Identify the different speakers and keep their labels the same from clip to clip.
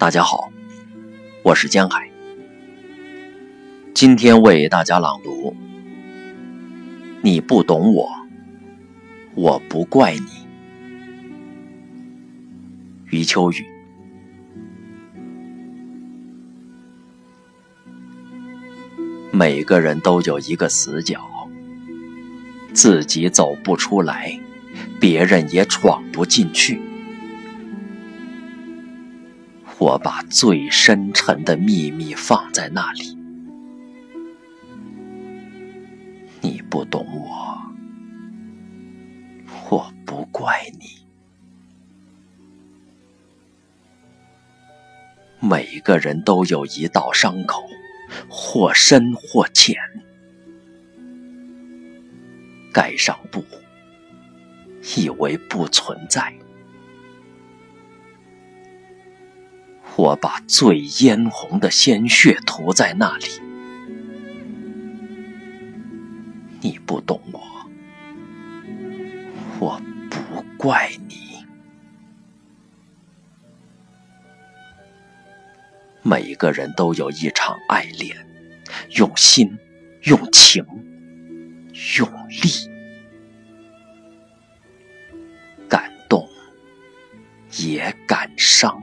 Speaker 1: 大家好，我是江海，今天为大家朗读。你不懂我，我不怪你。余秋雨。每个人都有一个死角，自己走不出来，别人也闯不进去。我把最深沉的秘密放在那里，你不懂我，我不怪你。每个人都有一道伤口，或深或浅，盖上布，以为不存在。我把最嫣红的鲜血涂在那里，你不懂我，我不怪你。每个人都有一场爱恋，用心，用情，用力，感动，也感伤。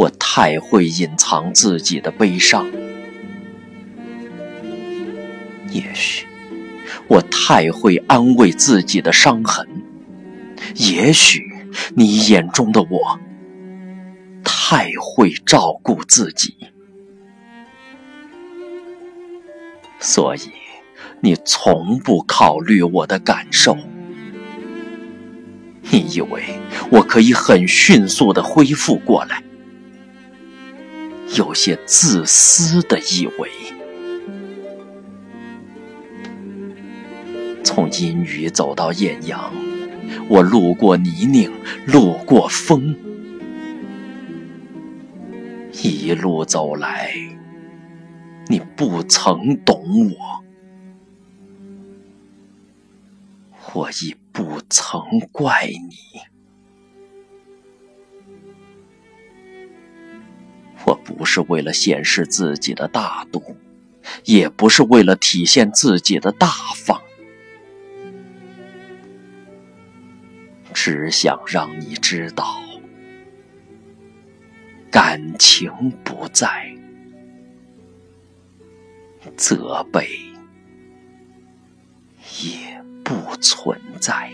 Speaker 1: 我太会隐藏自己的悲伤，也许我太会安慰自己的伤痕，也许你眼中的我太会照顾自己，所以你从不考虑我的感受。你以为我可以很迅速的恢复过来？有些自私的以为。从阴雨走到艳阳，我路过泥泞，路过风，一路走来，你不曾懂我。我已不曾怪你，不是为了显示自己的大度，也不是为了体现自己的大方，只想让你知道，感情不在，责备也。不存在。